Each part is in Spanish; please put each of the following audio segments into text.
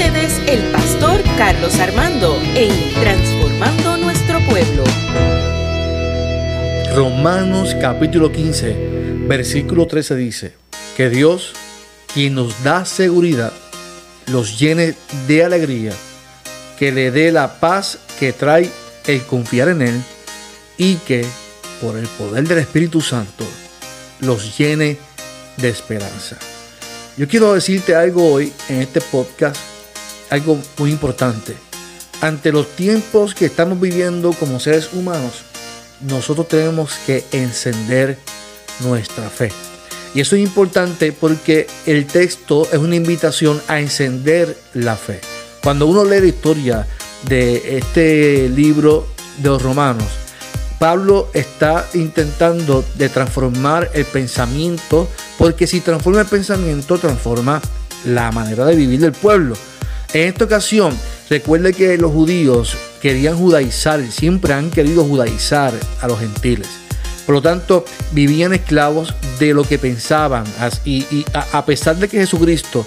el pastor Carlos Armando en Transformando Nuestro Pueblo. Romanos capítulo 15, versículo 13 dice, que Dios, quien nos da seguridad, los llene de alegría, que le dé la paz que trae el confiar en Él y que por el poder del Espíritu Santo los llene de esperanza. Yo quiero decirte algo hoy en este podcast, algo muy importante. Ante los tiempos que estamos viviendo como seres humanos, nosotros tenemos que encender nuestra fe. Y eso es importante porque el texto es una invitación a encender la fe. Cuando uno lee la historia de este libro de los romanos, Pablo está intentando de transformar el pensamiento, porque si transforma el pensamiento, transforma la manera de vivir del pueblo. En esta ocasión, recuerde que los judíos querían judaizar, siempre han querido judaizar a los gentiles. Por lo tanto, vivían esclavos de lo que pensaban. Y, a, pesar de que Jesucristo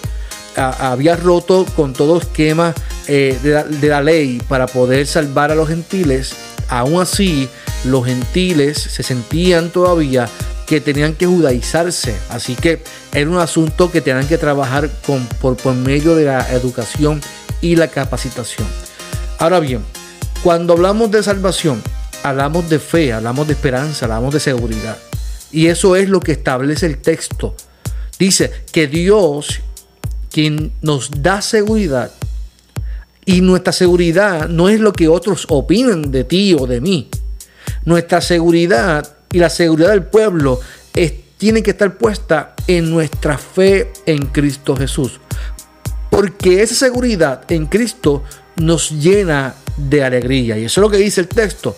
había roto con todo esquema eh, de la ley para poder salvar a los gentiles, aún así los gentiles se sentían todavía que tenían que judaizarse. Así que era un asunto que tenían que trabajar con, por, por medio de la educación y la capacitación. Ahora bien, cuando hablamos de salvación, hablamos de fe, hablamos de esperanza, hablamos de seguridad. Y eso es lo que establece el texto. Dice que Dios, quien nos da seguridad, y nuestra seguridad no es lo que otros opinan de ti o de mí. Nuestra seguridad y la seguridad del pueblo tiene que estar puesta en nuestra fe en Cristo Jesús. Porque esa seguridad en Cristo nos llena de alegría. Y eso es lo que dice el texto.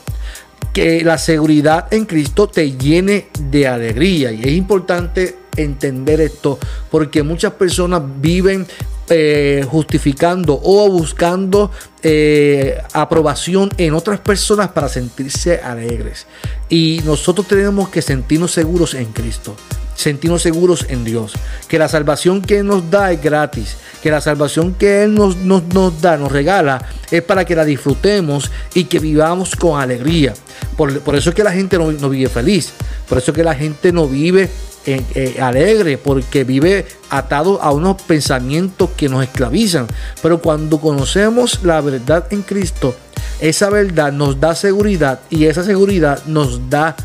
Que la seguridad en Cristo te llene de alegría. Y es importante entender esto porque muchas personas viven eh, justificando o buscando eh, aprobación en otras personas para sentirse alegres. Y nosotros tenemos que sentirnos seguros en Cristo, sentirnos seguros en Dios, que la salvación que nos da es gratis, que la salvación que Él nos, nos, da, nos regala, es para que la disfrutemos y que vivamos con alegría. Por, por eso es que la gente no, no vive feliz, por eso es que la gente no vive eh, alegre porque vive atado a unos pensamientos que nos esclavizan. Pero cuando conocemos la verdad en Cristo, esa verdad nos da seguridad y esa seguridad nos da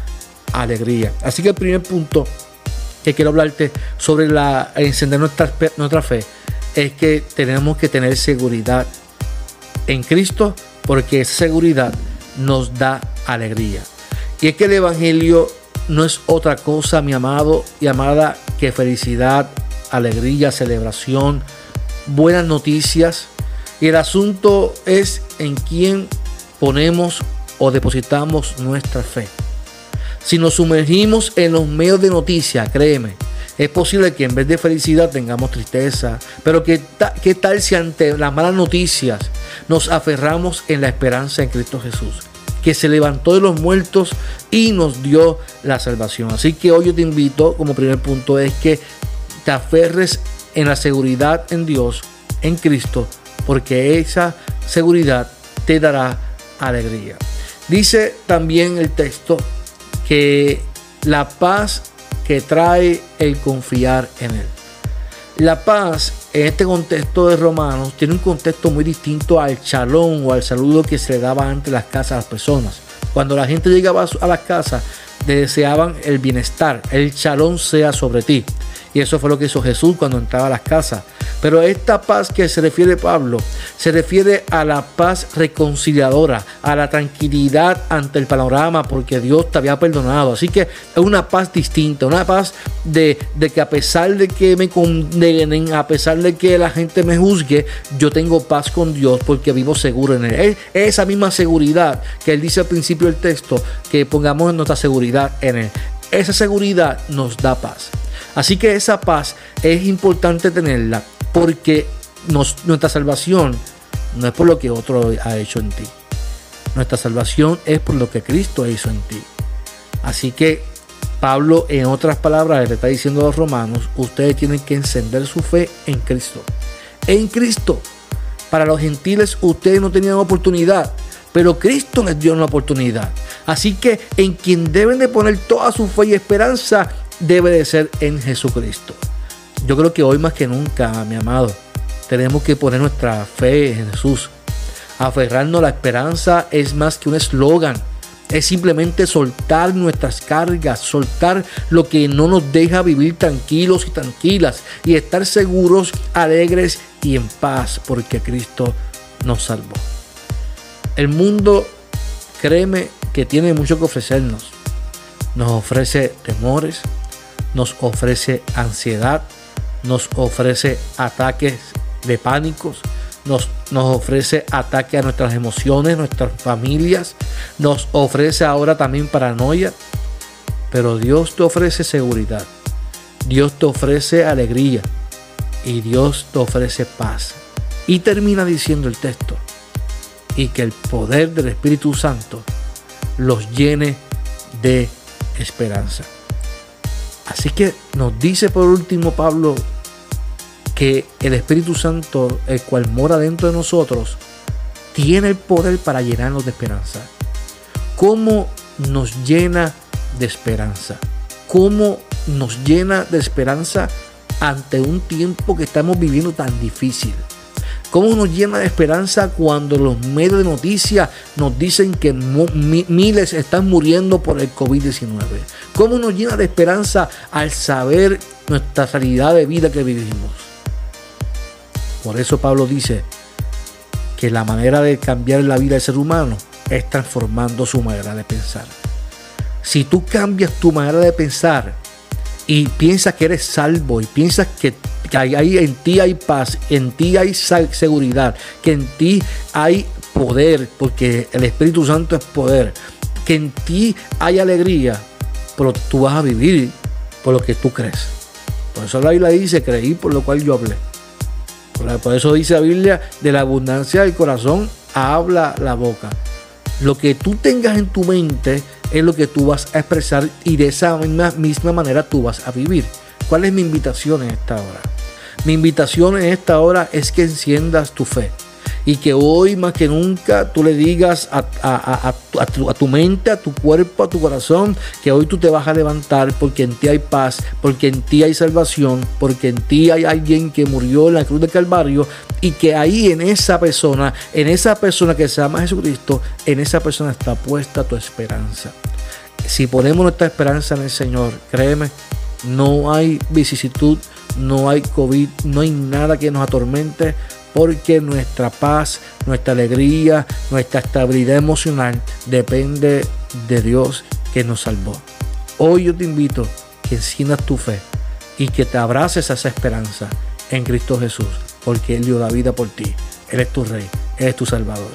alegría. Así que el primer punto que quiero hablarte sobre la encender nuestra, nuestra fe es que tenemos que tener seguridad en Cristo porque esa seguridad nos da alegría. Y es que el Evangelio no es otra cosa, mi amado y amada, que felicidad, alegría, celebración, buenas noticias. Y el asunto es en quién ponemos o depositamos nuestra fe. Si nos sumergimos en los medios de noticias, créeme, es posible que en vez de felicidad tengamos tristeza. Pero ¿qué, ¿qué, tal si ante las malas noticias nos aferramos en la esperanza en Cristo Jesús? Que se levantó de los muertos y nos dio la salvación. Así que hoy yo te invito, como primer punto, es que te aferres en la seguridad en Dios, en Cristo, porque esa seguridad te dará alegría. Dice también el texto que la paz que trae el confiar en Él. La paz en este contexto de Romanos tiene un contexto muy distinto al chalón o al saludo que se le daba ante las casas a las personas. Cuando la gente llegaba a las casas, deseaban el bienestar, el chalón sea sobre ti. Eso fue lo que hizo Jesús cuando entraba a las casas. Pero esta paz que se refiere Pablo, se refiere a la paz reconciliadora, a la tranquilidad ante el panorama, porque Dios te había perdonado. Así que es una paz distinta, una paz de, de que a pesar de que me condenen, a pesar de que la gente me juzgue, yo tengo paz con Dios porque vivo seguro en Él. Es esa misma seguridad que Él dice al principio del texto, que pongamos nuestra seguridad en Él. Esa seguridad nos da paz. Así que esa paz es importante tenerla porque nuestra salvación no es por lo que otro ha hecho en ti. Nuestra salvación es por lo que Cristo hizo en ti. Así que Pablo, en otras palabras, le está diciendo a los romanos, ustedes tienen que encender su fe en Cristo. En Cristo. Para los gentiles ustedes no tenían oportunidad, pero Cristo les dio una oportunidad. Así que en quien deben de poner toda su fe y esperanza debe de ser en Jesucristo. Yo creo que hoy más que nunca, mi amado, tenemos que poner nuestra fe en Jesús. Aferrarnos a la esperanza es más que un eslogan. Es simplemente soltar nuestras cargas, soltar lo que no nos deja vivir tranquilos y tranquilas y estar seguros, alegres y en paz porque Cristo nos salvó. El mundo, créeme, que tiene mucho que ofrecernos. Nos ofrece temores, nos ofrece ansiedad, nos ofrece ataques de pánicos, nos, nos, ofrece ataque a nuestras emociones, nuestras familias, nos ofrece ahora también paranoia, pero Dios te ofrece seguridad, Dios te ofrece alegría y Dios te ofrece paz. Y termina diciendo el texto, y que el poder del Espíritu Santo los llene de esperanza. Así que nos dice por último Pablo que el Espíritu Santo, el cual mora dentro de nosotros, tiene el poder para llenarnos de esperanza. ¿Cómo nos llena de esperanza? ¿Cómo nos llena de esperanza ante un tiempo que estamos viviendo tan difícil? ¿Cómo nos llena de esperanza cuando los medios de noticias nos dicen que miles están muriendo por el COVID-19? ¿Cómo nos llena de esperanza al saber nuestra realidad de vida que vivimos? Por eso Pablo dice que la manera de cambiar la vida del ser humano es transformando su manera de pensar. Si tú cambias tu manera de pensar y piensas que eres salvo y piensas que que ahí en ti hay paz, en ti hay seguridad, que en ti hay poder, porque el Espíritu Santo es poder, que en ti hay alegría, pero tú vas a vivir por lo que tú crees. Por eso la Biblia dice, creí por lo cual yo hablé. Por eso dice la Biblia, de la abundancia del corazón habla la boca. Lo que tú tengas en tu mente es lo que tú vas a expresar y de esa misma manera tú vas a vivir. ¿Cuál es mi invitación en esta hora? Mi invitación en esta hora es que enciendas tu fe y que hoy más que nunca tú le digas a, tu, mente, a tu cuerpo, a tu corazón, que hoy tú te vas a levantar porque en ti hay paz, porque en ti hay salvación, porque en ti hay alguien que murió en la cruz de Calvario y que ahí en esa persona, en esa persona que se llama Jesucristo, en esa persona está puesta tu esperanza. Si ponemos nuestra esperanza en el Señor, créeme, no hay vicisitud no hay COVID, no hay nada que nos atormente, porque nuestra paz, nuestra alegría, nuestra estabilidad emocional depende de Dios que nos salvó. Hoy yo te invito que enciendas tu fe y que te abraces a esa esperanza en Cristo Jesús, porque Él dio la vida por ti. Él es tu Rey, Él es tu Salvador.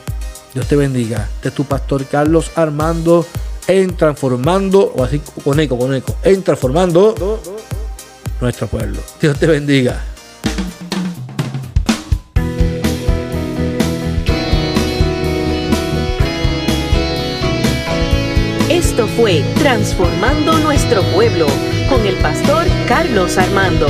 Dios te bendiga. Este es tu pastor Carlos Armando en transformando, o así con eco, con eco, en transformando nuestro pueblo. Dios te bendiga. Esto fue Transformando Nuestro Pueblo con el pastor Carlos Armando.